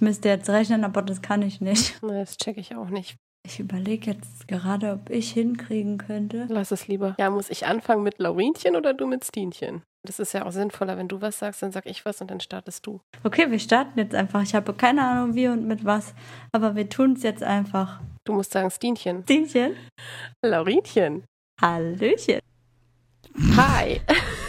Ich müsste jetzt rechnen, aber das kann ich nicht. Das checke ich auch nicht. Ich überlege jetzt gerade, ob ich hinkriegen könnte. Lass es lieber. Ja, muss ich anfangen mit Laurinchen oder du mit Stinchen? Das ist ja auch sinnvoller, wenn du was sagst, dann sag ich was und dann startest du. Okay, wir starten jetzt einfach. Ich habe keine Ahnung wie und mit was, aber wir tun es jetzt einfach. Du musst sagen Stinchen. Stinchen. Laurinchen. Hallöchen. Hi.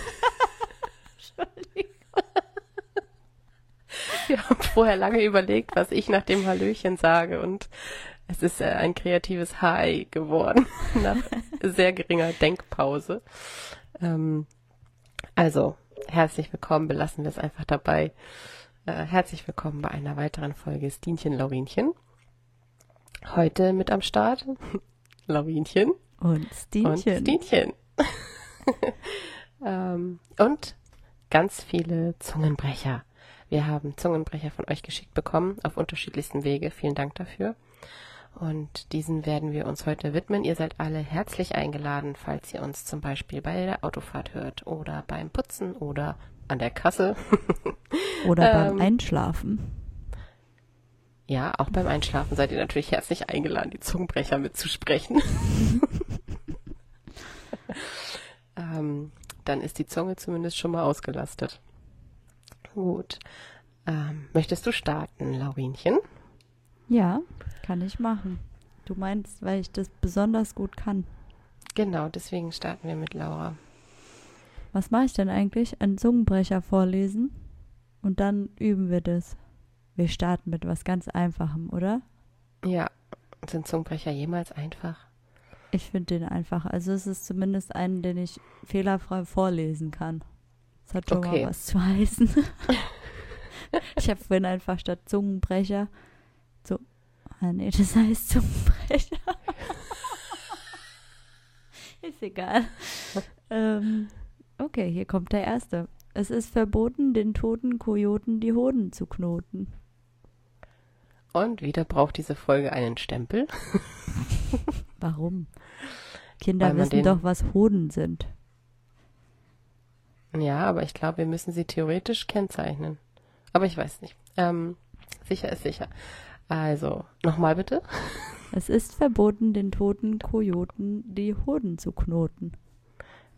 Wir haben vorher lange überlegt, was ich nach dem Hallöchen sage und es ist äh, ein kreatives Hi geworden nach sehr geringer Denkpause. Ähm, also, herzlich willkommen, belassen wir es einfach dabei. Äh, herzlich willkommen bei einer weiteren Folge Stinchen Laurinchen. Heute mit am Start Laurinchen und Stinchen. Und Stinchen. ähm, und ganz viele Zungenbrecher. Wir haben Zungenbrecher von euch geschickt bekommen auf unterschiedlichsten Wege. Vielen Dank dafür. Und diesen werden wir uns heute widmen. Ihr seid alle herzlich eingeladen, falls ihr uns zum Beispiel bei der Autofahrt hört oder beim Putzen oder an der Kasse. oder beim ähm, Einschlafen. Ja, auch beim Einschlafen seid ihr natürlich herzlich eingeladen, die Zungenbrecher mitzusprechen. ähm, dann ist die Zunge zumindest schon mal ausgelastet. Gut. Ähm, möchtest du starten, Laurinchen? Ja, kann ich machen. Du meinst, weil ich das besonders gut kann. Genau, deswegen starten wir mit Laura. Was mache ich denn eigentlich? Einen Zungenbrecher vorlesen und dann üben wir das. Wir starten mit was ganz Einfachem, oder? Ja. Sind Zungenbrecher jemals einfach? Ich finde den einfach. Also es ist zumindest einen, den ich fehlerfrei vorlesen kann. Das hat schon okay. mal was zu heißen. ich habe vorhin einfach statt Zungenbrecher so. Ah, nee, das heißt Zungenbrecher. ist egal. ähm, okay, hier kommt der erste. Es ist verboten, den toten Kojoten die Hoden zu knoten. Und wieder braucht diese Folge einen Stempel. Warum? Kinder wissen doch, was Hoden sind. Ja, aber ich glaube, wir müssen sie theoretisch kennzeichnen. Aber ich weiß nicht. Ähm, sicher ist sicher. Also, nochmal bitte. Es ist verboten, den toten Kojoten die Hoden zu knoten.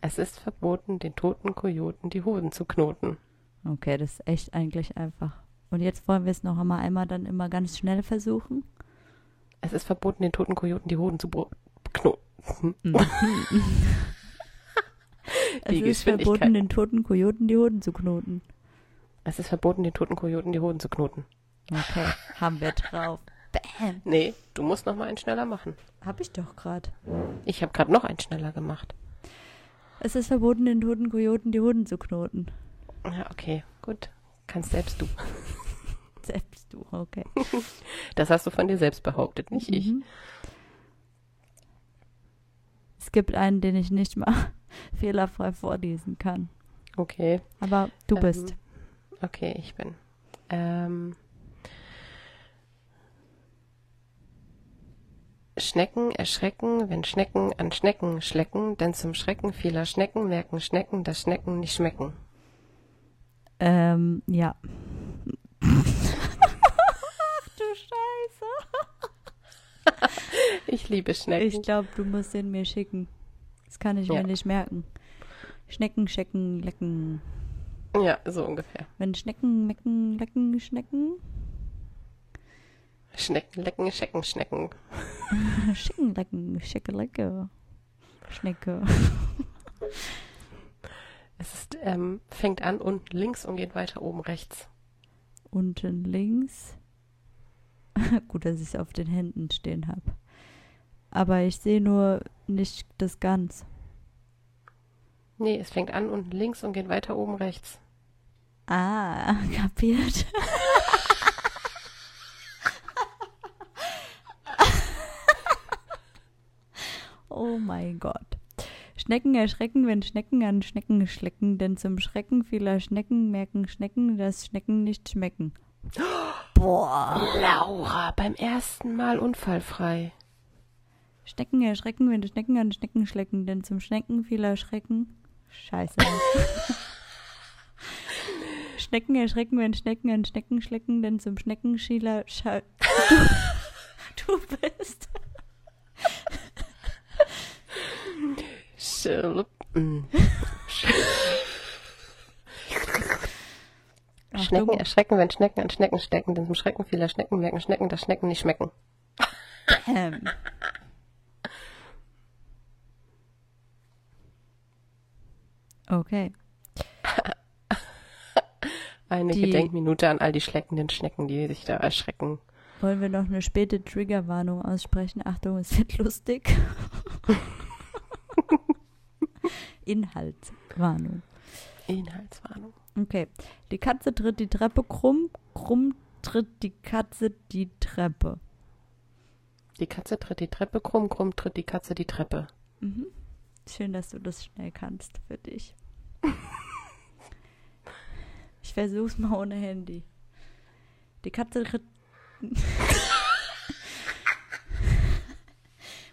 Es ist verboten, den toten Kojoten die Hoden zu knoten. Okay, das ist echt eigentlich einfach. Und jetzt wollen wir es noch einmal, einmal dann immer ganz schnell versuchen. Es ist verboten, den toten Kojoten die Hoden zu knoten. Mhm. es ist verboten, den toten Kojoten die Hoden zu knoten. Es ist verboten, den toten Kojoten die Hoden zu knoten. Okay, haben wir drauf. Bam. Nee, du musst noch mal einen schneller machen. Hab ich doch gerade. Ich habe gerade noch einen schneller gemacht. Es ist verboten, den toten Kojoten die Hoden zu knoten. Ja, okay, gut. Kannst selbst du. selbst du, okay. Das hast du von dir selbst behauptet, nicht mhm. ich. Es gibt einen, den ich nicht mal fehlerfrei vorlesen kann. Okay. Aber du ähm, bist. Okay, ich bin. Ähm, Schnecken erschrecken, wenn Schnecken an Schnecken schlecken, denn zum Schrecken vieler Schnecken merken Schnecken, dass Schnecken nicht schmecken. Ähm, ja. Ach du Scheiße. ich liebe Schnecken. Ich glaube, du musst den mir schicken. Das kann ich ja. mir nicht merken. Schnecken, Schecken, Lecken. Ja, so ungefähr. Wenn Schnecken, Mecken, Lecken, Schnecken. Schnecken, Lecken, Schecken, Schnecken. Schicken, Lecken, Schecke, Lecke. Schnecke. Es ist, ähm, fängt an unten links und geht weiter oben rechts. Unten links. Gut, dass ich es auf den Händen stehen habe. Aber ich sehe nur nicht das Ganz. Nee, es fängt an unten links und geht weiter oben rechts. Ah, kapiert. oh mein Gott. Schnecken erschrecken, wenn Schnecken an Schnecken schlecken, denn zum Schrecken vieler Schnecken merken Schnecken, dass Schnecken nicht schmecken. Boah. Laura, beim ersten Mal unfallfrei. Schnecken erschrecken, wenn Schnecken an Schnecken schlecken, denn zum Schnecken vieler Schrecken. Scheiße. Schnecken erschrecken, wenn Schnecken an Schnecken schlecken, denn zum Schneckenschieler du, du bist. Schnecken erschrecken, wenn Schnecken an Schnecken stecken, denn zum Schrecken vieler Schnecken merken Schnecken, dass Schnecken nicht schmecken. Ähm. Okay. Eine die, Gedenkminute an all die schleckenden Schnecken, die sich da erschrecken. Wollen wir noch eine späte Triggerwarnung aussprechen? Achtung, es wird lustig. Inhaltswarnung. Inhaltswarnung. Okay. Die Katze tritt die Treppe krumm, krumm tritt die Katze die Treppe. Die Katze tritt die Treppe krumm, krumm tritt die Katze die Treppe. Mhm. Schön, dass du das schnell kannst für dich. ich versuch's mal ohne Handy. Die Katze tritt.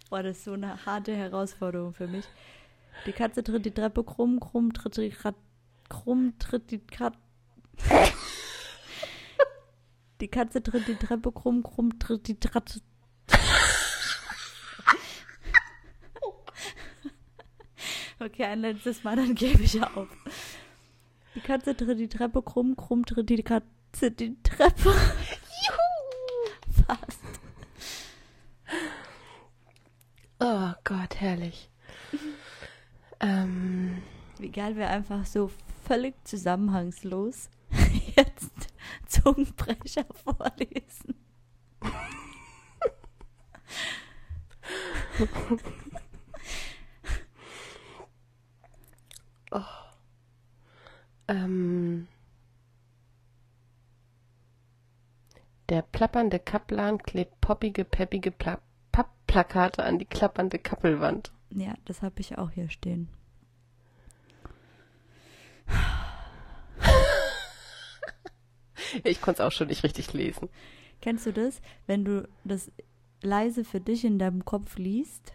Boah, das ist so eine harte Herausforderung für mich. Die Katze tritt die Treppe krumm, krumm tritt die Kat krumm tritt die Kat Die Katze tritt die Treppe krumm, krumm tritt die Treppe Okay, ein letztes Mal, dann gebe ich auf. Die Katze tritt die Treppe krumm, krumm tritt die Katze die Treppe. Juhu! Fast. Oh Gott, herrlich. ähm. Wie geil wäre einfach so völlig zusammenhangslos jetzt Zungenbrecher vorlesen. Ähm. Der plappernde Kaplan klebt poppige, peppige Pla Pappplakate an die klappernde Kappelwand. Ja, das habe ich auch hier stehen. ich konnte es auch schon nicht richtig lesen. Kennst du das, wenn du das leise für dich in deinem Kopf liest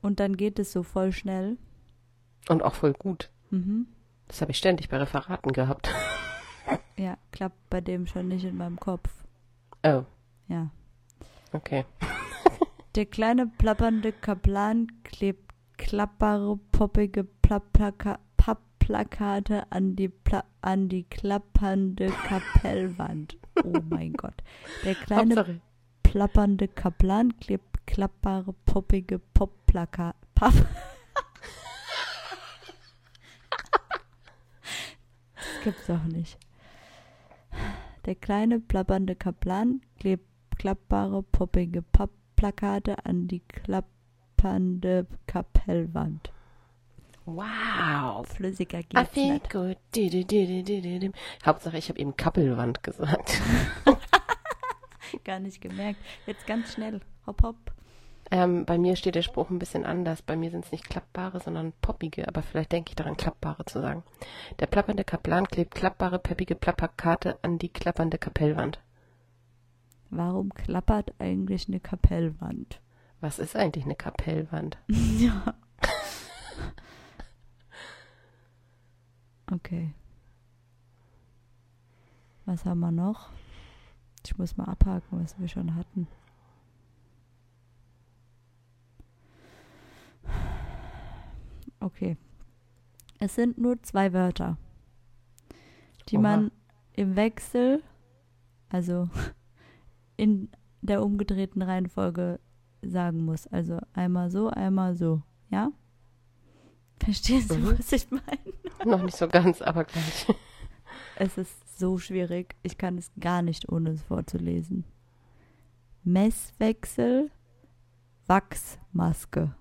und dann geht es so voll schnell? Und auch voll gut. Mhm. Das habe ich ständig bei Referaten gehabt. Ja, klappt bei dem schon nicht in meinem Kopf. Oh. Ja. Okay. Der kleine plappernde Kaplan klebt klappbare, poppige Pappplaka Pappplakate an die, Pla an die klappernde Kapellwand. Oh mein Gott. Der kleine Hauptsache. plappernde Kaplan klebt klappbare, poppige Popplakate. Papp gibt's doch nicht. Der kleine plappernde Kaplan klebt klappbare, poppige Pappplakate an die klappernde Kapellwand. Wow. Flüssiger geht's I nicht. Good. Du, du, du, Hauptsache, ich habe eben Kappelwand gesagt. Gar nicht gemerkt. Jetzt ganz schnell. Hopp, hopp. Ähm, bei mir steht der Spruch ein bisschen anders. Bei mir sind es nicht klappbare, sondern poppige, aber vielleicht denke ich daran, klappbare zu sagen. Der plappernde Kaplan klebt klappbare, peppige Plapperkarte an die klappernde Kapellwand. Warum klappert eigentlich eine Kapellwand? Was ist eigentlich eine Kapellwand? ja. Okay. Was haben wir noch? Ich muss mal abhaken, was wir schon hatten. Okay. Es sind nur zwei Wörter, die Oha. man im Wechsel, also in der umgedrehten Reihenfolge sagen muss. Also einmal so, einmal so. Ja? Verstehst du, mhm. was ich meine? Noch nicht so ganz, aber gleich. Es ist so schwierig. Ich kann es gar nicht, ohne es vorzulesen. Messwechsel, Wachsmaske.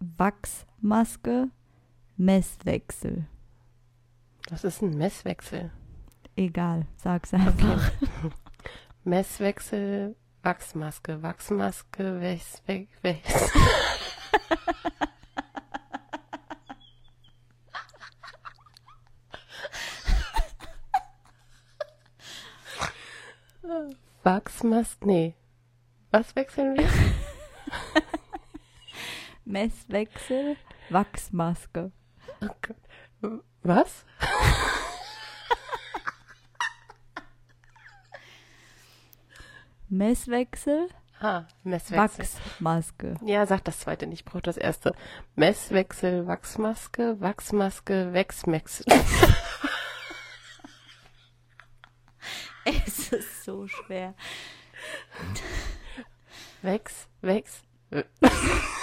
Wachsmaske, Messwechsel. Was ist ein Messwechsel? Egal, sag's einfach. Okay. Messwechsel, Wachsmaske, Wachsmaske, Wächs, Wächs, Wächs. Wachsmaske, nee. Was wechseln wir? Messwechsel, Wachsmaske. Oh Was? Messwechsel, Ah, Messwechsel. Wachsmaske. Ja, sag das zweite nicht, ich brauche das erste. Messwechsel, Wachsmaske, Wachsmaske, Wechsmexel. es ist so schwer. Wex, Wex.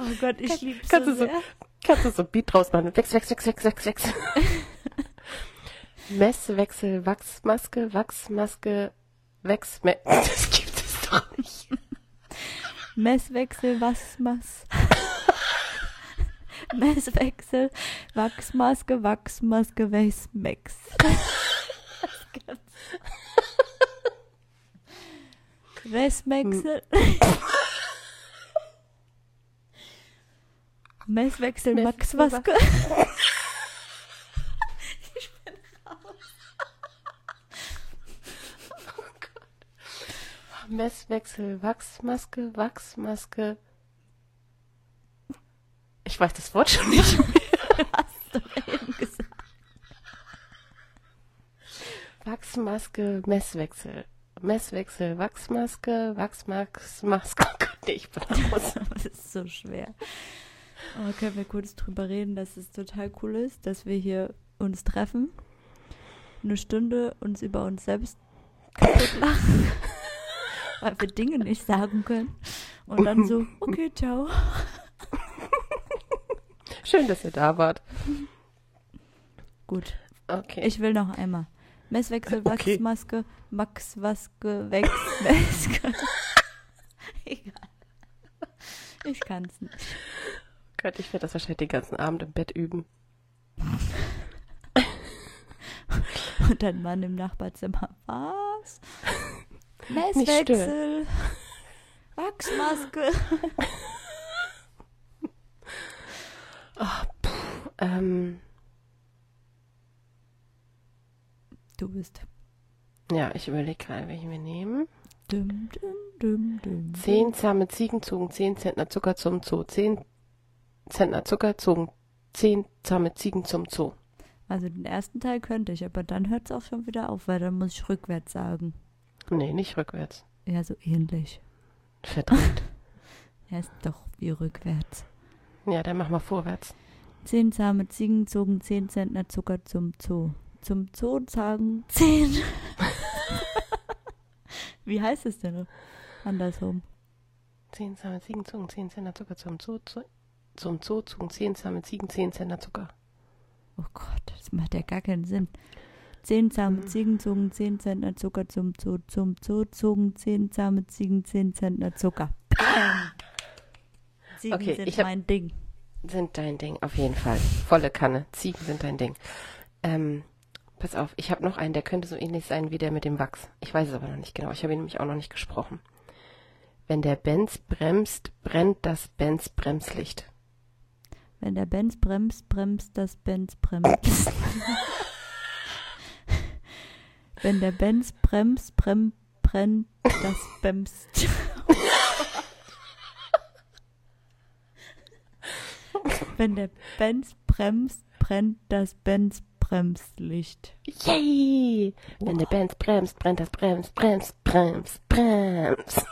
Oh Gott, ich liebe es kannst so du so, sehr. Kannst du so ein Beat draus machen? Wex, Wex, Wex, Wex, Wex, Wex. Messwechsel, Wachsmaske, Wachsmaske, Wechsme... Das gibt es doch nicht. Messwechsel, Wachsmas. Messwechsel, Wachsmaske, Wachsmaske, Wachsmex. Das gibt's. Messwechsel. Mess- Maxmaske. Ich bin raus. Messwechsel, Wachsmaske, Wachsmaske. Ich weiß das Wort schon nicht mehr. Hast du eben gesagt. Wachsmaske, Messwechsel. Messwechsel, Wachsmaske, Wachsmaske, Maske. Oh Gott, ich bin raus. Das ist so schwer. Aber können wir kurz drüber reden, dass es total cool ist, dass wir hier uns treffen, eine Stunde uns über uns selbst kaputt lachen, weil wir Dinge nicht sagen können und dann so, okay, ciao. Schön, dass ihr da wart. Gut, Okay. ich will noch einmal. Messwechsel, Okay. Wachsmaske, Max, Waske, Wex, Meske. Egal. Ich kann's nicht. Gott, ich werde das wahrscheinlich den ganzen Abend im Bett üben. Und dann Mann im Nachbarzimmer. Was? Messwechsel. Wachsmaske. Ähm, Du bist. ja, ich überlege gerade, welchen wir nehmen. Dum, dum, dum, dum. Zehn zahme Ziegen zogen zehn Zentner Zucker zum Zoo. Zehn Zentner Zucker zogen zehn zahme Ziegen zum Zoo. Also den ersten Teil könnte ich, aber dann hört es auch schon wieder auf, weil dann muss ich rückwärts sagen. Nee, nicht rückwärts. Ja, so ähnlich. Verdreht. Ja, ist doch wie rückwärts. ja, dann mach mal vorwärts. Zehn zahme Ziegen zogen zehn Zentner Zucker zum Zoo. Zum Zoo sagen zehn. wie heißt es denn andersrum? Zehn zahme Ziegen zogen zehn Zentner Zucker zum Zoo. Zu, zum Zoo zogen zehn zahme Ziegen zehn Zentner Zucker. Oh Gott, das macht ja gar keinen Sinn. Zehn zahme Mhm. Ziegen zogen zehn Zentner Zucker zum Zoo. Zum Zoo zogen zehn zahme Ziegen zehn Zentner Zucker. Bam! Ziegen Okay, sind ich hab- mein Ding. Sind dein Ding, auf jeden Fall. Volle Kanne. Ziegen sind dein Ding. Ähm, pass auf, ich habe noch einen, der könnte so ähnlich sein wie der mit dem Wachs. Ich weiß es aber noch nicht genau. Ich habe ihn nämlich auch noch nicht gesprochen. Wenn der Benz bremst, brennt das Benz Bremslicht. Wenn der Benz bremst, bremst das Benz bremst. Wenn der Benz bremst, brem, brennt das bremst. Wenn der Benz bremst, brennt das Benz Bremslicht. Yay! Wenn der Benz bremst, brennt das Brems, Brems, Brems, Brems.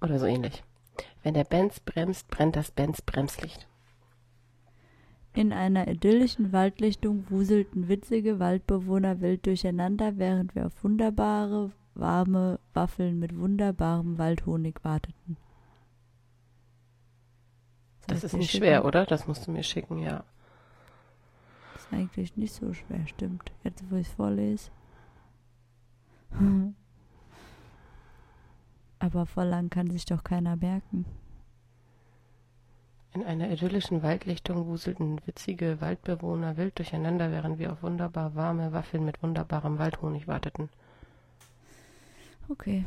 Oder so ähnlich. Wenn der Benz bremst, brennt das Benz Bremslicht. In einer idyllischen Waldlichtung wuselten witzige Waldbewohner wild durcheinander, während wir auf wunderbare, warme Waffeln mit wunderbarem Waldhonig warteten. Soll Das ist nicht schicken? schwer, oder? Das musst du mir schicken, ja. Das ist eigentlich nicht so schwer, stimmt. Jetzt, wo ich es vorlese. Aber voll lang kann sich doch keiner merken. In einer idyllischen Waldlichtung wuselten witzige Waldbewohner wild durcheinander, während wir auf wunderbar warme Waffeln mit wunderbarem Waldhonig warteten. Okay.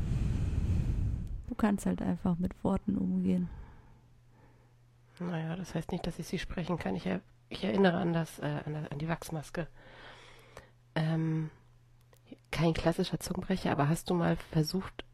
Du kannst halt einfach mit Worten umgehen. Naja, das heißt nicht, dass ich sie sprechen kann. Ich, er, ich erinnere an, das, äh, an, das, an die Wachsmaske. Ähm, kein klassischer Zungenbrecher, aber hast du mal versucht,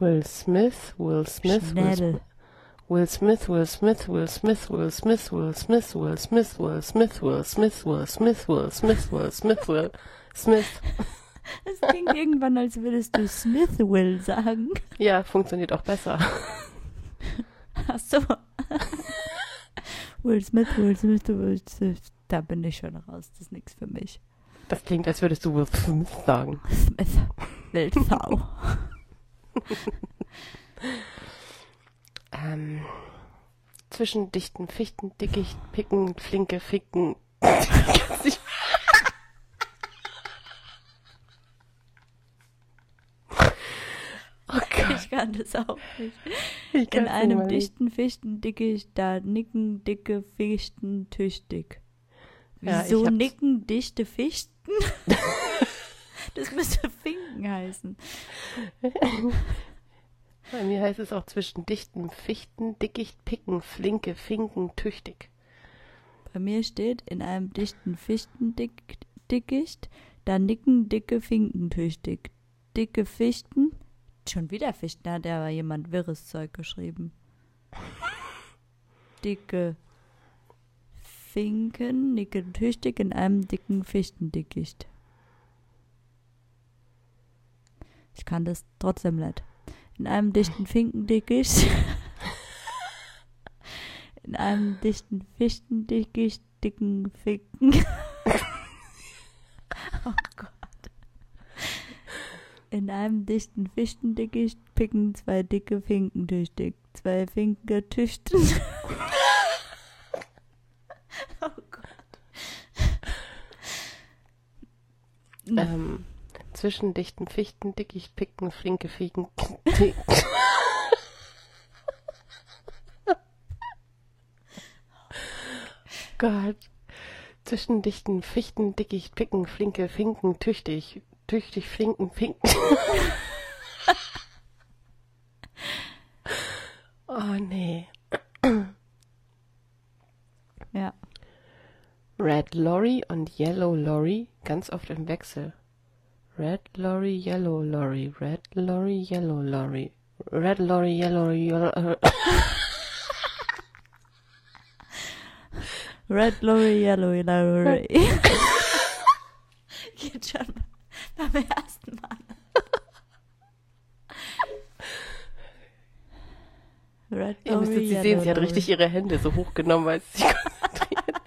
Will Smith, Will Smith, Will Schnell. Will Smith, Will Smith, Will Smith, Will Smith, Will Smith, Will Smith, Will Smith, Will Smith, Will Smith, Will Smith, Will Smith, Will Smith. Es klingt irgendwann, als würdest du Smith Will sagen. Ja, funktioniert auch besser. Ach so. Will Smith, Will Smith, Will Smith. Da bin ich schon raus. Das ist nichts für mich. Das klingt, als würdest du Will Smith sagen. Smith. Wildsau. Ähm, zwischen dichten Fichten, Dickicht, Picken, Flinke, Ficken. Ich- oh Ich kann das auch nicht. ich In einem nicht dichten Fichten dickicht, da nicken dicke Fichten tüchtig. Ja, Wieso hab's- nicken dichte Fichten? das müsste Finken heißen. Bei mir heißt es auch zwischen dichten Fichten, Dickicht, Picken, Flinke, Finken, tüchtig. Bei mir steht in einem dichten Fichtendickicht, da nicken dicke Finken tüchtig. Dicke Fichten, schon wieder Fichten, da hat aber jemand wirres Zeug geschrieben. Dicke Finken nicken tüchtig in einem dicken Fichtendickicht. Ich kann das trotzdem nicht. In einem dichten Finkendickicht. In einem dichten Fichtendickicht, dicken Finken. oh Gott. In einem dichten Fichtendickicht picken zwei dicke Finken tüchtig. Zwei Finken tüchten. oh Gott. Ähm, zwischen dichten Fichten, Dickicht, Picken, Flinke, Tick. Gott. Zwischen dichten Fichten, Dickicht, Picken, Flinke, Finken, tüchtig, tüchtig, Flinken, Finken. oh nee. Ja. Red Lorry und Yellow Lorry ganz oft im Wechsel. Red Lorry, Yellow Lorry, Red Lorry, Yellow Lorry, Red Lorry, Yellow Yellow. Red Lorry, Yellow Lorry. Geht schon beim ersten Mal. Red Ihr müsstet sie sehen, sie hat Lorry. richtig ihre Hände so hochgenommen, weil sie sich konzentriert.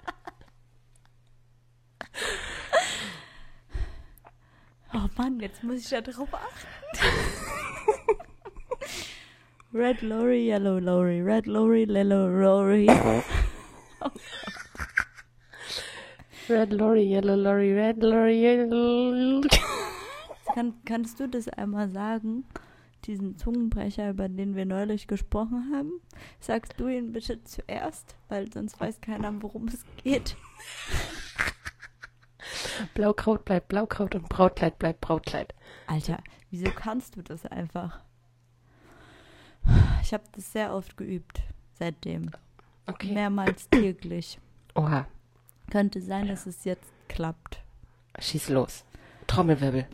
Oh Mann, jetzt muss ich da drauf achten. Red Lorry, Yellow Lorry, Red Lorry, Yellow Lorry. Red Lorry, Yellow Lorry, Red Lorry, Yellow. Kann, kannst du das einmal sagen? Diesen Zungenbrecher, über den wir neulich gesprochen haben? Sagst du ihn bitte zuerst, weil sonst weiß keiner, worum es geht. Blaukraut bleibt Blaukraut und Brautkleid bleibt Brautkleid. Alter, wieso kannst du das einfach? Ich habe das sehr oft geübt seitdem. Okay. Mehrmals täglich. Oha, Könnte sein, dass es jetzt klappt. schieß los. Trommelwirbel.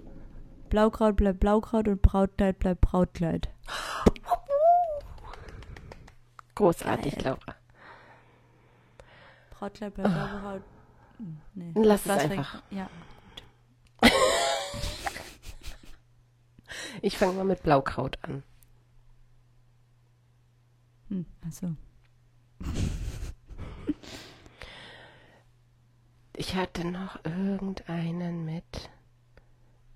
Blaukraut bleibt Blaukraut und Brautkleid bleibt Brautkleid. Großartig. Laura. Brautkleid bleibt Blaukraut. Hm, Nee. Lass es einfach. Ja. Ich fange mal mit Blaukraut an. Hm, achso. Ich hatte noch irgendeinen mit.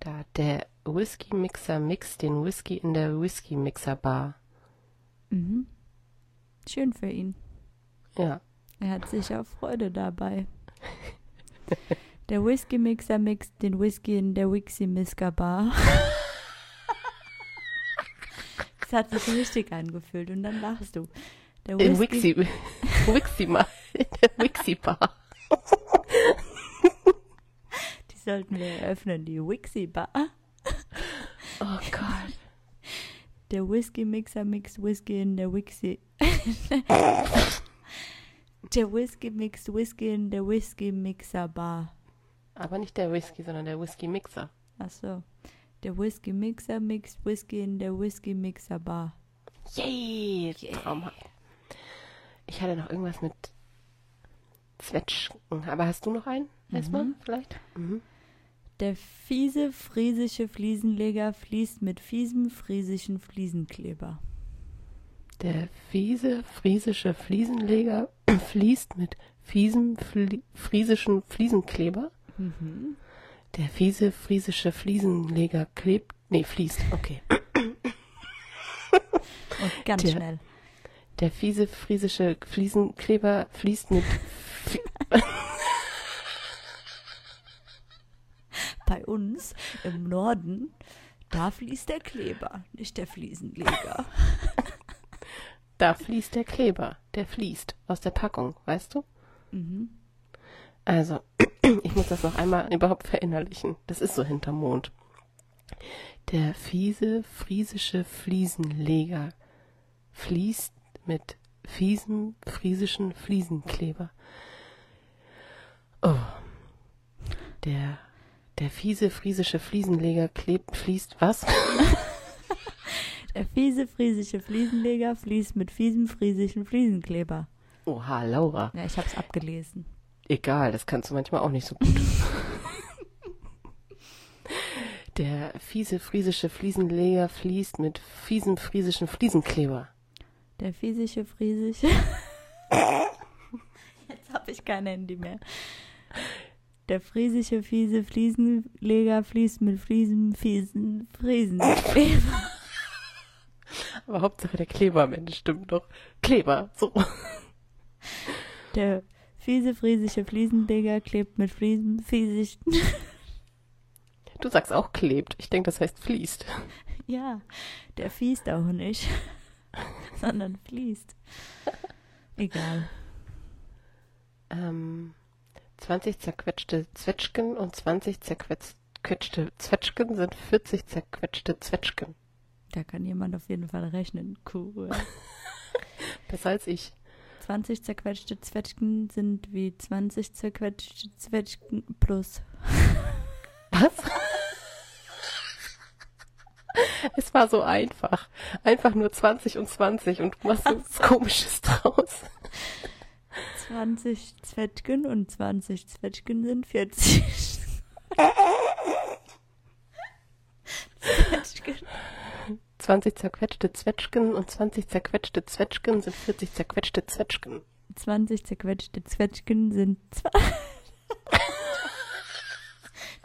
Da, der Whisky Mixer mixt den Whisky in der Whisky Mixer Bar. Mhm. Schön für ihn. Ja. Er hat sicher Freude dabei. Der Whisky-Mixer mixt den Whisky in der Wixi-Misker-Bar. Das hat sich richtig angefühlt und dann lachst du. Der In Whisky, Wixi, Wixi mal. In der Wixi Bar. Die sollten wir eröffnen, die Wixie Bar. Oh Gott. Der Whisky Mixer mixt Whisky in der Wixie. Der Whisky mixt Whisky in der Whisky Mixer Bar. Aber nicht der Whisky, sondern der Whisky Mixer. Ach so. Der Whisky Mixer mixt Whisky in der Whisky Mixer Bar. Yay! Traumhaft. Ich hatte noch irgendwas mit Zwetschgen. Aber hast du noch einen? Erstmal, Mhm. vielleicht? Mhm. Der fiese friesische Fliesenleger fließt mit fiesem friesischen Fliesenkleber. Der fiese friesische Fliesenleger fließt mit fiesem Fli friesischen Fliesenkleber. Mhm. Der fiese friesische Fliesenleger klebt. Nee, fließt. Okay. Und ganz Der- schnell. Der fiese friesische Fliesenkleber fließt mit. Fi Bei uns im Norden, da fließt der Kleber, nicht der Fliesenleger. da fließt der Kleber. Der fließt aus der Packung, weißt du? Mhm. Also, ich muss das noch einmal überhaupt verinnerlichen. Das ist so hinterm Mond. Der fiese friesische Fliesenleger fließt mit fiesem friesischen Fliesenkleber. Oh. Der, der fiese friesische Fliesenleger klebt, fließt was? Der fiese friesische Fliesenleger fließt mit fiesem friesischen Fliesenkleber. Oha, Laura. Ja, ich hab's abgelesen. Egal, das kannst du manchmal auch nicht so gut. Der fiese friesische Fliesenleger fließt mit fiesem friesischen Fliesenkleber. Der fiesische friesische. Jetzt habe ich kein Handy mehr. Der friesische fiese Fliesenleger fließt mit fiesem fiesen Friesenkleber. Aber Hauptsache der Kleber am Ende stimmt doch. Kleber, so. Der fiese friesische Fliesenleger klebt mit fiesem fiesischen. Du sagst auch klebt. Ich denke, das heißt fließt. Ja, der fiest auch nicht, sondern fließt. Egal. Ähm, 20 zerquetschte Zwetschgen und 20 zerquetschte Zwetschgen sind 40 zerquetschte Zwetschgen. Da kann jemand auf jeden Fall rechnen. Cool. Besser als ich. 20 zerquetschte Zwetschgen sind wie 20 zerquetschte Zwetschgen plus. Was? Es war so einfach. Einfach nur 20 und 20 und du machst so was Komisches draus. 20 Zwetschgen und 20 Zwetschgen sind 40. Zwetschgen. 20 zerquetschte Zwetschgen und 20 zerquetschte Zwetschgen sind 40 zerquetschte Zwetschgen. 20 zerquetschte Zwetschgen sind zwei.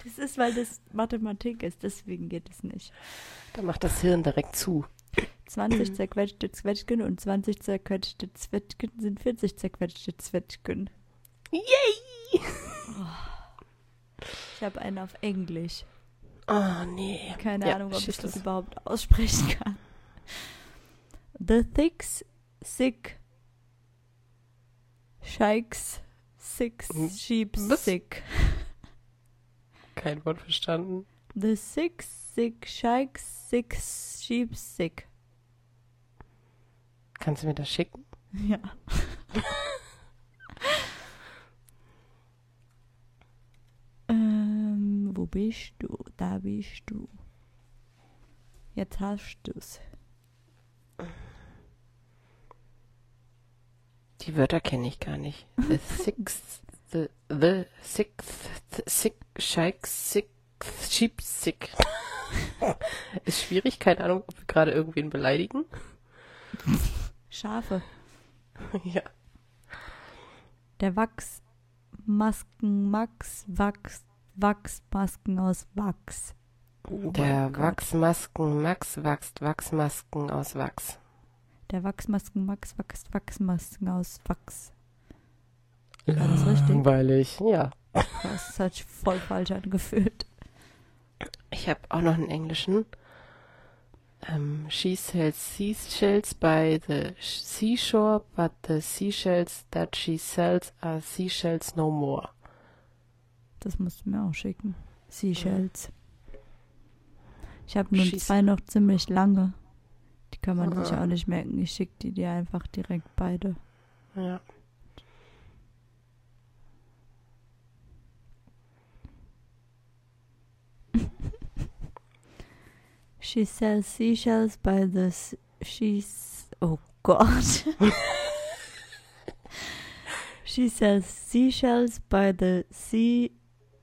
Das ist, weil das Mathematik ist, deswegen geht es nicht. Da macht das Hirn direkt zu. 20 zerquetschte Zwetschgen und 20 zerquetschte Zwetschgen sind 40 zerquetschte Zwetschgen. Yay! Ich habe einen auf Englisch. Oh, nee. Keine Ja, Ahnung, ob ich das los. überhaupt aussprechen kann. The Thicks Sick Shikes Six Hm, Sheep? Sick. Kein Wort verstanden. The Six Sick Shikes Six Sheep Sick. Kannst du mir das schicken? Ja. ähm, wo bist du? Da bist du. Jetzt hast du's. Die Wörter kenne ich gar nicht. The sixth, the, the sixth, sick, shike, sick, sheep, sick. Ist schwierig, keine Ahnung, ob wir gerade irgendwen beleidigen. Schafe. ja. Der Wachsmasken Max Wachs Wachsmasken aus Wachs. Oh Der. Wachsmasken Max wächst Wachsmasken aus Wachs. Der Wachsmasken Max wächst Wachsmasken aus Wachs. War das richtig? Langweilig, ja. Das hat sich voll falsch angefühlt. Ich habe auch noch einen englischen. Um, she sells seashells by the seashore, but the seashells that she sells are seashells no more. Das musst du mir auch schicken. Seashells. Ich habe nur She's zwei noch ziemlich lange. Die kann man sich auch nicht merken. Ich schicke die dir einfach direkt beide. Ja. She sells seashells by the she's oh god. she sells seashells by the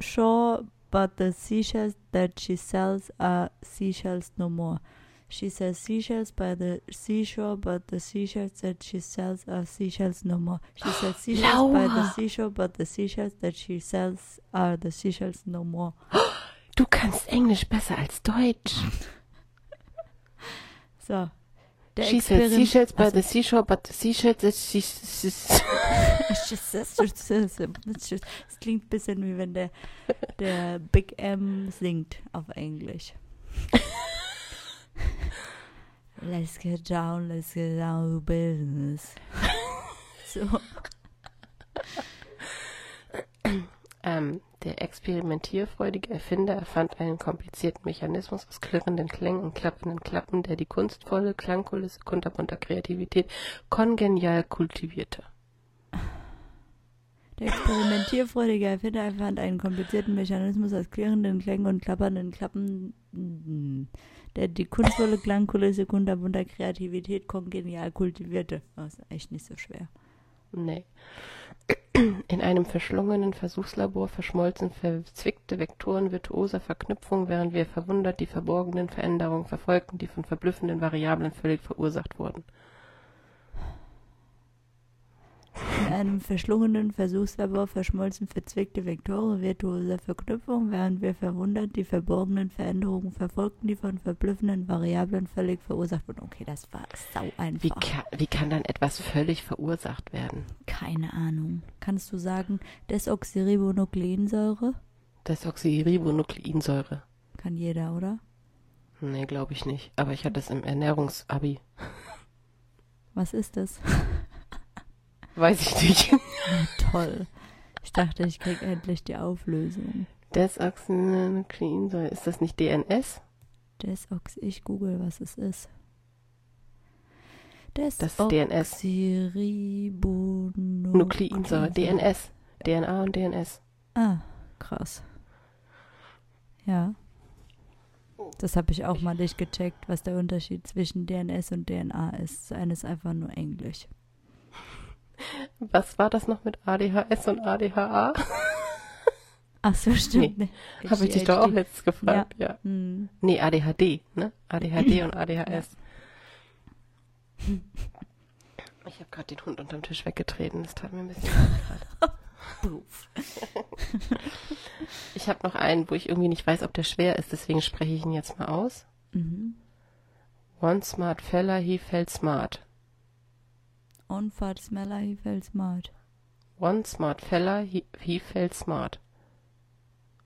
seashore, but the seashells that she sells are seashells no more. She sells seashells by the seashore, but the seashells that she sells are seashells no more. She sells seashells by the seashore, but the seashells that she sells are the seashells no more. Du kannst Englisch besser als Deutsch. So. Der she said seashells by the seashore, but the seashells that she... Es klingt ein bisschen wie wenn der, der Big M singt auf Englisch. let's get down, let's get down to business. so. Ähm, der experimentierfreudige Erfinder erfand einen komplizierten Mechanismus aus klirrenden Klängen und klappenden Klappen, der die kunstvolle Klangkulisse kunterbunter Kreativität kongenial kultivierte. Der experimentierfreudige Erfinder erfand einen komplizierten Mechanismus aus klirrenden Klängen und klappernden Klappen, der die kunstvolle Klangkulisse kunterbunter Kreativität kongenial kultivierte. Das ist echt nicht so schwer. Nee. In einem verschlungenen Versuchslabor verschmolzen verzwickte Vektoren virtuoser Verknüpfung, während wir verwundert die verborgenen Veränderungen verfolgten, die von verblüffenden Variablen völlig verursacht wurden In einem verschlungenen Versuchslabor verschmolzen verzwickte Vektoren virtuoser Verknüpfung, während wir verwundert die verborgenen Veränderungen verfolgten, die von verblüffenden Variablen völlig verursacht wurden. Okay, das war sau einfach. Wie kann, wie kann dann etwas völlig verursacht werden? Keine Ahnung. Kannst du sagen, Desoxyribonukleinsäure? Desoxyribonukleinsäure. Kann jeder, oder? Nee, glaube ich nicht. Aber ich hatte es im Ernährungsabi. Was ist das? Weiß ich nicht. Ja, toll. Ich dachte, ich krieg endlich die Auflösung. Desoxynukleinsäure. Ist das nicht DNS? Desox, ich google, was es ist. Des das ist DNS. Nukleinsäure. DNS. DNA und DNS. Ah, krass. Ja. Das habe ich auch mal nicht gecheckt, was der Unterschied zwischen DNS und DNA ist. Das eine ist einfach nur Englisch. Was war das noch mit ADHS und ADHA? Ach so, stimmt. Nee. Habe ich dich doch auch letztens gefragt, ja. ja. Hm. Nee, ADHD, ne? ADHD und ADHS. Ich habe gerade den Hund unterm Tisch weggetreten. Das tat mir ein bisschen leid ich habe noch einen, wo ich irgendwie nicht weiß, ob der schwer ist, deswegen spreche ich ihn jetzt mal aus. Mhm. One smart fella, he felt smart. One fat smeller, he felt smart. One smart fella, he, he felt smart.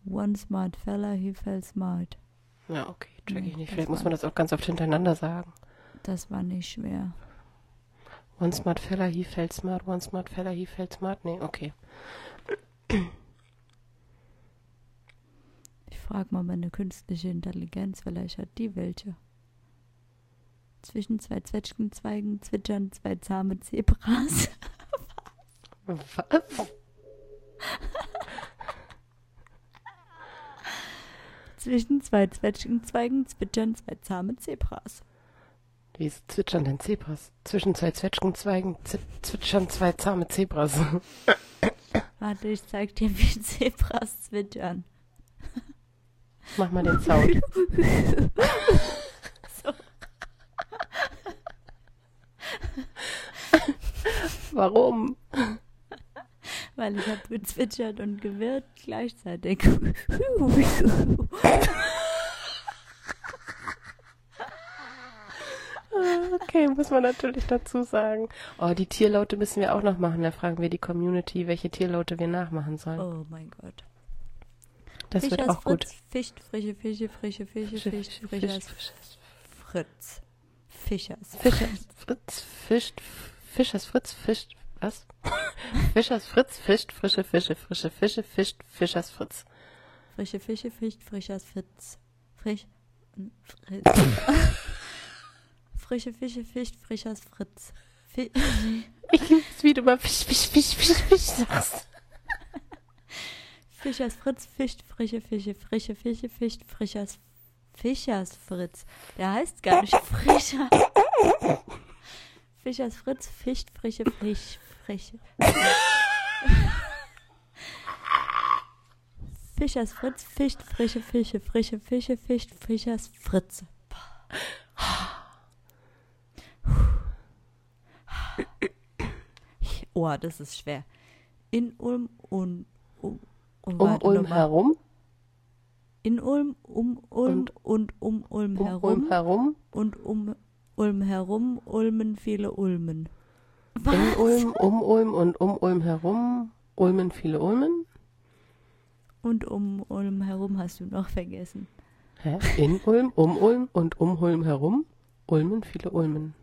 One smart fella, he felt smart. Ja, okay, check ich nicht. Vielleicht muss man das auch ganz oft hintereinander sagen. Das war nicht schwer. One smart fella, he felt smart. One smart fella, he felt smart. Nee, okay. Ich frage mal meine künstliche Intelligenz, vielleicht hat die welche. Zwischen zwei Zwetschgenzweigen zwitschern zwei zahme Zebras. Was? Zwischen zwei Zwetschgenzweigen zwitschern zwei zahme Zebras. Wie zwitschern denn Zebras? Zwischen zwei Zwetschgenzweigen zwitschern zwei zahme Zebras. Warte, ich zeig dir, wie Zebras zwitschern. Mach mal den Sound. Warum? Weil ich habe gezwitschert und gewirrt gleichzeitig. okay, muss man natürlich dazu sagen. Oh, die Tierlaute müssen wir auch noch machen. Da fragen wir die Community, welche Tierlaute wir nachmachen sollen. Oh mein Gott. Das Fisch wird auch gut. Ficht, frische Fische, frische Fische, Fisch, frische Fritz. Fischers. Fischers Fritz fischt. Fischers Fritz fischt. Was? Fischers Fritz fischt frische Fische. Frische Fische fischt Fischers Fritz. Frische Fische fischt Frischers Fritz. Frisch. Fritz. Frische Fische fischt Frischers Fritz. Fi Ich liebe es, wie du mal Fisch, Fisch, Fisch, Fisch, Fisch sagst. Fischers Fritz fischt frische Fische. Frische Fische fischt Frischers Fischers Fritz. Der heißt gar nicht Frischer. Fischers Fritz fischt frische Fisch. Frische. Fischers Fritz fischt frische Fische. Frische Fische fischt Fischers Fritz. Oh, das ist schwer. In Ulm und um, um, um Ulm herum. In Ulm, um Ulm und, und um Ulm um herum. Ulm herum. Und um Ulm herum ulmen viele Ulmen. Was? In Ulm, um Ulm und um Ulm herum ulmen viele Ulmen. Und um Ulm herum hast du noch vergessen. Hä? In Ulm, um Ulm und um Ulm herum ulmen viele Ulmen.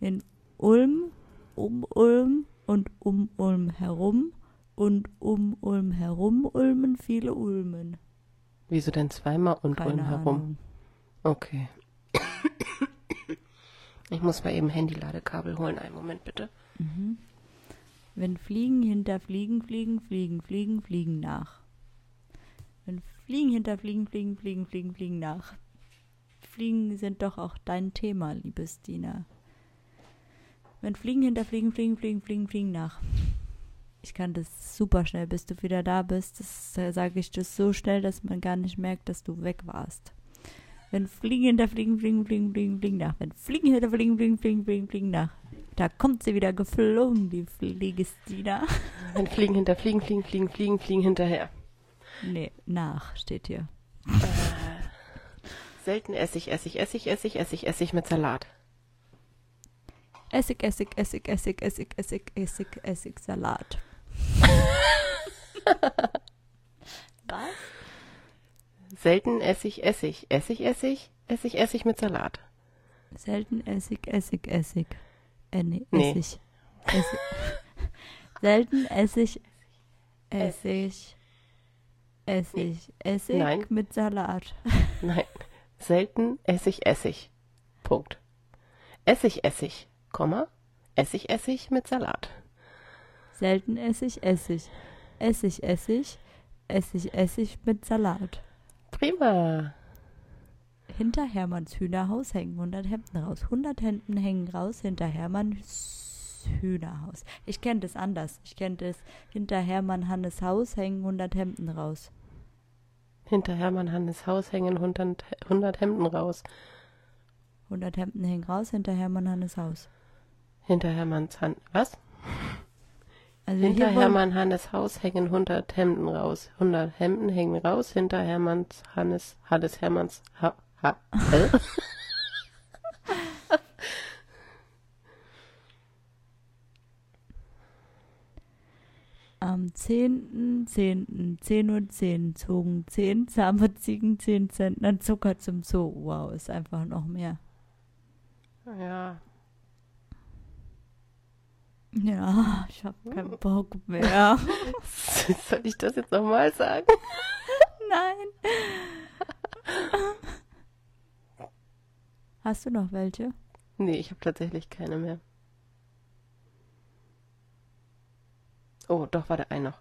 In Ulm, um Ulm und um Ulm herum und um Ulm herum ulmen viele Ulmen. Wieso denn zweimal und Keine Ulm herum? Ahnung. Okay. Ich muss mal eben Handyladekabel holen. Einen Moment bitte. Mhm. Wenn Fliegen hinter Fliegen fliegen, fliegen, fliegen, fliegen nach. Wenn Fliegen hinter Fliegen, fliegen, fliegen, fliegen, fliegen nach. Fliegen sind doch auch dein Thema, liebes Dina. Wenn Fliegen hinter Fliegen, fliegen, fliegen, fliegen, fliegen nach. Ich kann das super schnell, bis du wieder da bist. Das äh, sage ich das so schnell, dass man gar nicht merkt, dass du weg warst. Wenn Fliegen hinter Fliegen, Fliegen, Fliegen, Fliegen, Fliegen nach. Wenn Fliegen hinter Fliegen, Fliegen, Fliegen, Fliegen, Fliegen nach. Da kommt sie wieder geflogen, die Fliegestina. Wenn Fliegen hinter Fliegen, Fliegen, Fliegen, Fliegen, Fliegen hinterher. Nee, nach steht hier. Selten Essig, Essig, Essig, Essig, Essig, Essig mit Salat. Essig, Essig, Essig, Essig, Essig, Essig, Essig, Essig, Salat. Was? Selten Essig, Essig, Essig, Essig, Essig, Essig mit Salat. Selten Essig, Essig, Essig. Äh, nee, Nee. Essig. Essig. Selten Essig, Essig, Essig, Essig Nein. mit Salat. Nein, selten Essig, Essig. Punkt. Essig, Essig, Komma, Essig, Essig mit Salat. Selten Essig, Essig. Essig, Essig, Essig, Essig mit Salat. Prima. Hinter Hermanns Hühnerhaus hängen 100 Hemden raus. 100 Hemden hängen raus hinter Hermanns Hühnerhaus. Ich kenne das anders. Ich kenne das hinter Hermann Hannes Haus hängen 100 Hemden raus. Hinter Hermann Hannes Haus hängen 100, 100 Hemden raus. 100 Hemden hängen raus hinter Hermann Hannes Haus. Hinter Hermanns Han was? Also Hinter Hermann Hannes Haus hängen 100 Hemden raus. 100 Hemden hängen raus. Hinter Hermanns Hannes Hannes Hermanns ha, ha, äh? Am 10.10. 10 Uhr 10 zogen 10 zahme Ziegen 10 Zentner Zucker zum Zoo. Wow, ist einfach noch mehr. Ja. Ja, ich habe keinen Bock mehr. Soll ich das jetzt nochmal sagen? Nein. Hast du noch welche? Nee, ich habe tatsächlich keine mehr. Oh, doch, war der ein noch.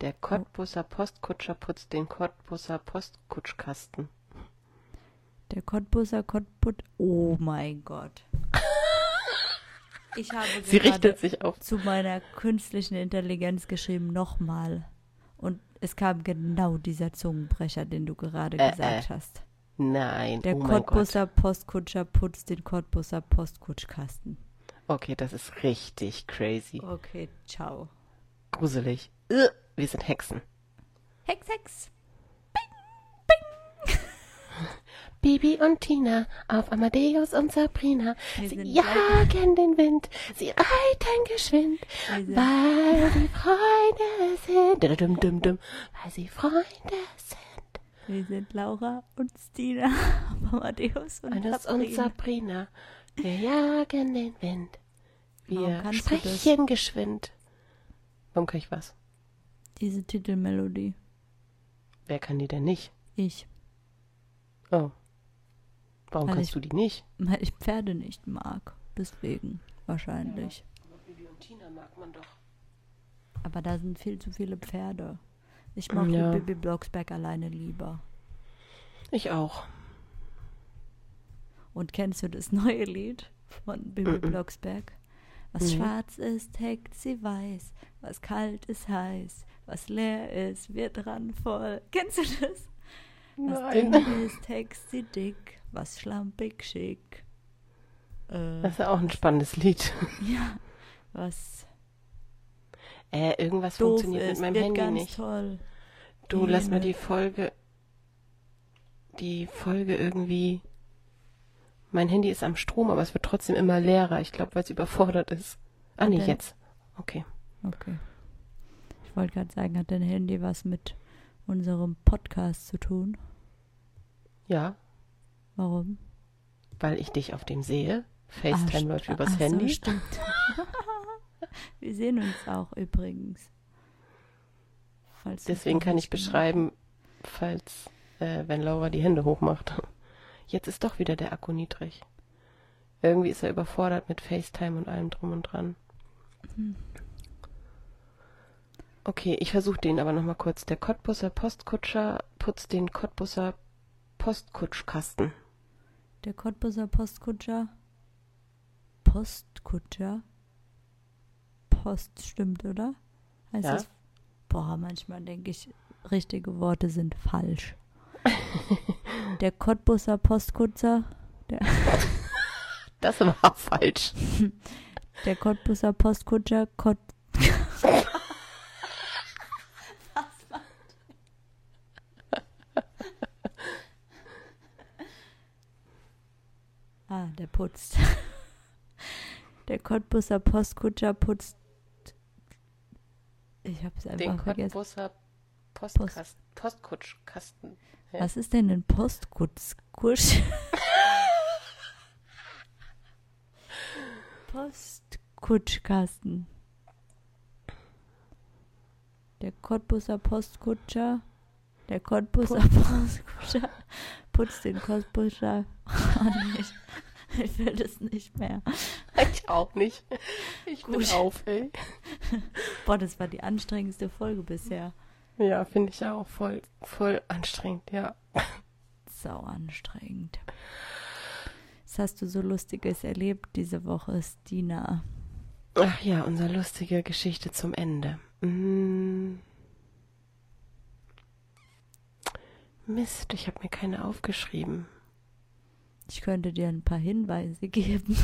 Der Cottbusser Postkutscher putzt den Cottbusser Postkutschkasten. Der Cottbusser Cottbut. Oh mein Gott. Ich habe Sie richtet sich auf. zu meiner künstlichen Intelligenz geschrieben, nochmal. Und es kam genau dieser Zungenbrecher, den du gerade Äh, gesagt äh. hast. Nein, Der oh. Cottbusser Postkutscher putzt den Cottbusser Postkutschkasten. Okay, das ist richtig crazy. Okay, ciao. Gruselig. Wir sind Hexen. Hex, Hex. Bibi und Tina auf Amadeus und Sabrina. Sie jagen den Wind, sie reiten geschwind, weil sie Freunde sind. Dum, dum, dum, weil sie Freunde sind. Wir sind Laura und Stina, Amadeus und, und Sabrina. und Sabrina. Wir jagen den Wind. Wir sprechen geschwind. Warum kann ich was? Diese Titelmelodie. Wer kann die denn nicht? Ich. Oh. Warum Weil kannst ich- du die nicht? Weil ich Pferde nicht mag. Deswegen. Wahrscheinlich. Aber Bibi und Tina mag man doch. Aber da sind viel zu viele Pferde. Ich mag Ja. Bibi Blocksberg alleine lieber. Ich auch. Und kennst du das neue Lied von Bibi Mhm. Blocksberg? Was Nee. schwarz ist, heckt sie weiß. Was kalt ist, heiß. Was leer ist, wird ran voll. Kennst du das? Was dünn ist, hext sie dick. Was schlampig schick. Äh, Das ist ja auch ein spannendes Lied. ja. Was Äh, irgendwas funktioniert ist, mit meinem Handy nicht. toll. Du lass mal die Folge. Die Folge irgendwie. Mein Handy ist am Strom, aber es wird trotzdem immer leerer. Ich glaube, weil es überfordert ist. Ah, Und nee, jetzt. Okay. Okay. Ich wollte gerade sagen, hat dein Handy was mit unserem Podcast zu tun? Ja, Warum? weil ich dich auf dem sehe. Ah, FaceTime läuft übers so, Handy. stimmt. Wir sehen uns auch übrigens. Falls Deswegen kann ich beschreiben, falls, äh, wenn Laura die Hände hochmacht. Jetzt ist doch wieder der Akku niedrig. Irgendwie ist er überfordert mit FaceTime und allem drum und dran. Hm. Okay, ich versuche den aber nochmal kurz. Der Cottbusser Postkutscher putzt den Cottbusser Postkutschkasten. Der Cottbuser Postkutscher. Postkutscher. Post stimmt, oder? Heißt Ja. das? Boah, manchmal denke ich, richtige Worte sind falsch. Der Cottbuser Postkutscher. Der, Das war falsch. der Cottbuser Postkutscher. Kott. Ah, der putzt. Der Cottbuser Postkutscher putzt. Ich hab's einfach Den vergessen. Cottbusser Postkasten, Postkutschkasten. Ja. Was ist denn ein Postkutschkusch? Postkutschkasten. Der Cottbuser Postkutscher. Der Cottbuser Postkutscher putzt den Cottbuser. Oh, nee, ich, fällt es nicht mehr. Ich auch nicht. Ich bin Gut. auf, ey. Boah, das war die anstrengendste Folge bisher. Ja, finde ich auch voll, voll anstrengend, ja. Sau anstrengend. Was hast du so Lustiges erlebt diese Woche, Stina? Ach ja, unsere lustige Geschichte zum Ende. Mm. Mist, ich habe mir keine aufgeschrieben. Ich könnte dir ein paar Hinweise geben,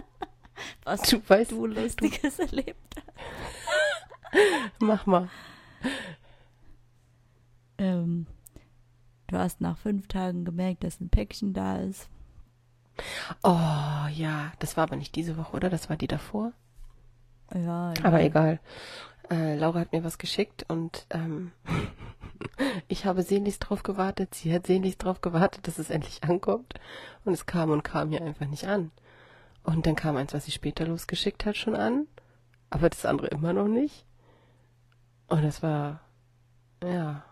was Du weißt, du Lustiges erlebt hast. mach mal. Ähm, du hast nach fünf Tagen gemerkt, dass ein Päckchen da ist. Oh ja, das war aber nicht diese Woche, oder? Das war die davor. Ja, Aber ja. egal. Äh, Laura hat mir was geschickt und ähm, ich habe sehnlichst drauf gewartet. Sie hat sehnlichst drauf gewartet, dass es endlich ankommt. Und es kam und kam hier einfach nicht an. Und dann kam eins, was sie später losgeschickt hat, schon an. Aber das andere immer noch nicht. Und das war, ja,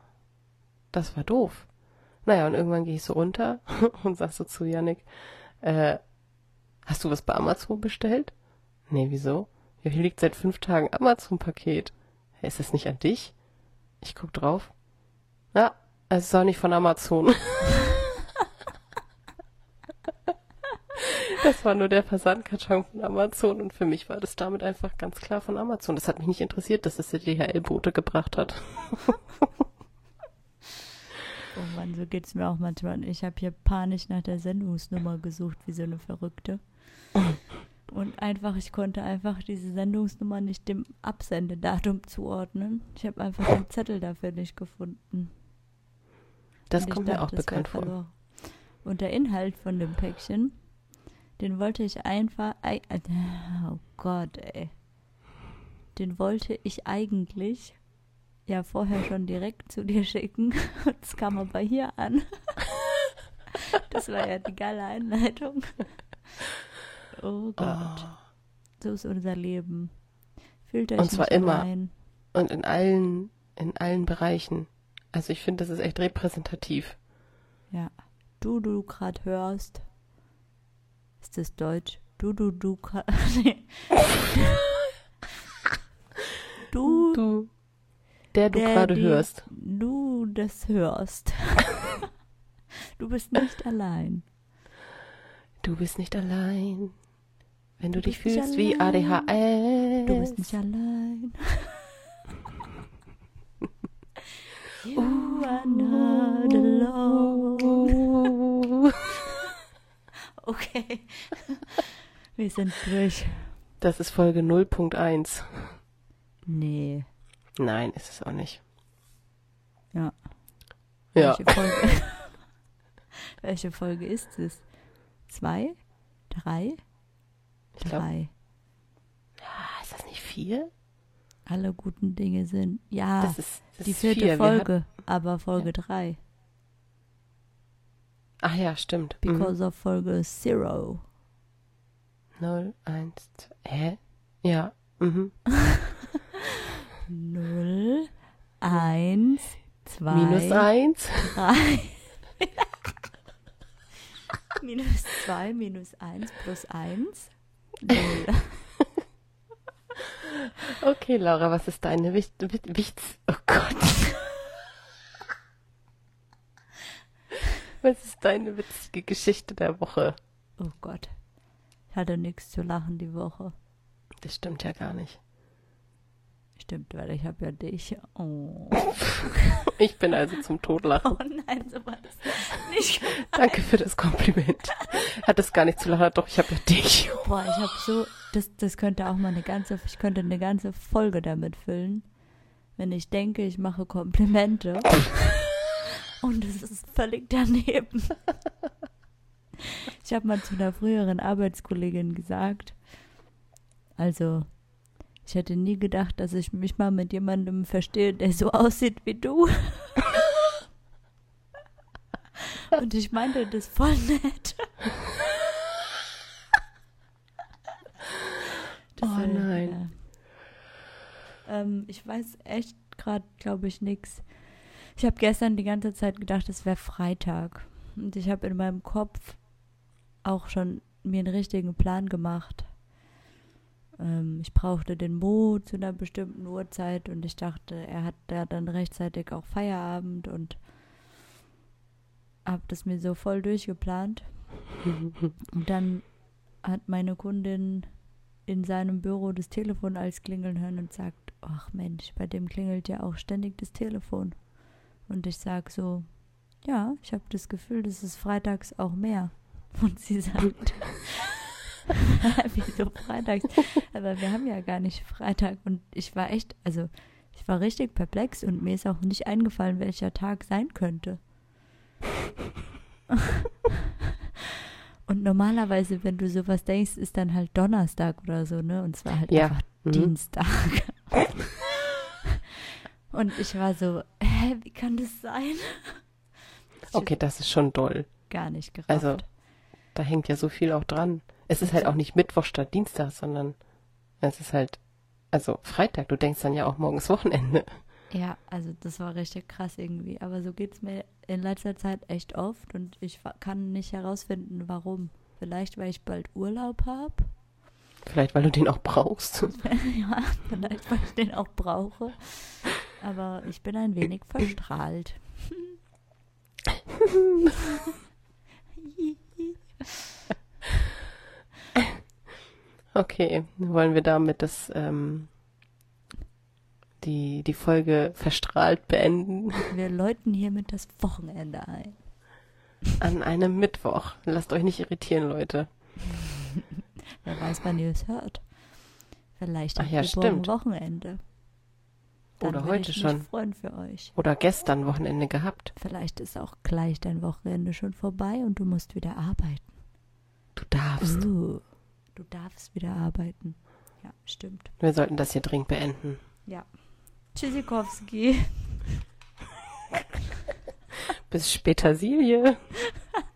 das war doof. Naja, und irgendwann gehe ich so runter und sag so zu Yannick, äh, hast du was bei Amazon bestellt? Nee, wieso? Ja, hier liegt seit fünf Tagen Amazon-Paket. Ist das nicht an dich? Ich guck drauf. Ja, es ist auch nicht von Amazon. das war nur der Versandkarton von Amazon und für mich war das damit einfach ganz klar von Amazon. Das hat mich nicht interessiert, dass das der DHL-Bote gebracht hat. Oh Mann, so geht's mir auch manchmal. Ich habe hier panisch nach der Sendungsnummer gesucht, wie so eine Verrückte. Und einfach, ich konnte einfach diese Sendungsnummer nicht dem Absendedatum zuordnen. Ich habe einfach den Zettel dafür nicht gefunden. Das kommt mir dachte, auch das wär bekannt vor. Und der Inhalt von dem Päckchen, den wollte ich einfach. ei- äh, Oh Gott, ey. Den wollte ich eigentlich ja vorher schon direkt zu dir schicken. Das kam aber hier an. Das war ja die geile Einleitung. Oh Gott. Oh. So ist unser Leben. Fühlt euch Und zwar immer. Rein. Und in allen, in allen Bereichen. Also ich finde, das ist echt repräsentativ. Ja. Du, du gerade hörst. Ist das Deutsch? Du, du, du gerade. du, du. Der du gerade hörst. Du das hörst. du bist nicht allein. Du bist nicht allein. Wenn du, du dich fühlst wie ADHS. Du bist nicht allein. you are not alone. okay. Wir sind durch. Das ist Folge 0.1. Nee. Nein, ist es auch nicht. Ja. Ja. Welche Folge, Welche Folge ist es? Zwei? Drei? Ich Drei. Ja, ist das nicht vier? Alle guten Dinge sind. Ja, das ist, das die vierte vier. Folge, hat, aber Folge ja. drei. Ach ja, stimmt. Because mhm. of Folge Zero. Null, eins, zwei. Hä? Ja. Mhm. Null, eins, zwei. Minus eins. Drei. minus zwei, minus eins, plus eins. okay, Laura, was ist deine Wicht, Wicht, oh Gott. was ist deine witzige Geschichte der Woche? Oh Gott. Ich hatte nichts zu lachen die Woche. Das stimmt ja gar nicht. Stimmt, weil ich habe ja dich. Oh. Ich bin also zum Todlachen. Oh nein, so war das nicht. Danke für das Kompliment. Hat das gar nicht zu lachen, doch ich habe ja dich. Boah, ich habe so, das, das könnte auch mal eine ganze, ich könnte eine ganze Folge damit füllen, wenn ich denke, ich mache Komplimente. Und es ist völlig daneben. Ich habe mal zu einer früheren Arbeitskollegin gesagt, also ich hätte nie gedacht, dass ich mich mal mit jemandem verstehe, der so aussieht wie du. Und ich meinte das voll nett. Das oh nein. Ja. Ähm, ich weiß echt gerade, glaube ich, nichts. Ich habe gestern die ganze Zeit gedacht, es wäre Freitag. Und ich habe in meinem Kopf auch schon mir einen richtigen Plan gemacht. Ähm, ich brauchte den Mo zu einer bestimmten Uhrzeit und ich dachte, er hat ja dann rechtzeitig auch Feierabend und habe das mir so voll durchgeplant. und dann hat meine Kundin in seinem Büro das Telefon als klingeln hören und sagt, ach Mensch, bei dem klingelt ja auch ständig das Telefon. Und ich sag so, ja, ich habe das Gefühl, das ist freitags auch mehr. Und sie sagt, Wieso freitags? Aber wir haben ja gar nicht Freitag. Und ich war echt, also ich war richtig perplex und mir ist auch nicht eingefallen, welcher Tag sein könnte. und normalerweise, wenn du sowas denkst, ist dann halt Donnerstag oder so, ne? Und zwar halt ja. einfach mhm. Dienstag. und ich war so, hä, wie kann das sein? Okay, das ist schon doll. Gar nicht gerafft. Also, da hängt ja so viel auch dran. Es ist halt auch nicht Mittwoch statt Dienstag, sondern es ist halt, also Freitag. Du denkst dann ja auch morgens Wochenende. Ja, also das war richtig krass irgendwie. Aber so geht es mir in letzter Zeit echt oft und ich kann nicht herausfinden, warum. Vielleicht, weil ich bald Urlaub habe. Vielleicht, weil du den auch brauchst. ja, vielleicht, weil ich den auch brauche. Aber ich bin ein wenig verstrahlt. Okay, wollen wir damit das ähm, die die Folge verstrahlt beenden? Wir läuten hiermit das Wochenende ein. An einem Mittwoch. Lasst euch nicht irritieren, Leute. Wer weiß, wann ihr es hört. Vielleicht Ach ja. Wochenende. Dann Oder heute ich schon. Mich freuen für euch. Oder gestern Wochenende gehabt. Vielleicht ist auch gleich dein Wochenende schon vorbei und du musst wieder arbeiten. Du darfst. Uh du darfst wieder arbeiten. Ja, stimmt. Wir sollten das hier dringend beenden. Ja. Tschüssikowski. Bis später, Silje.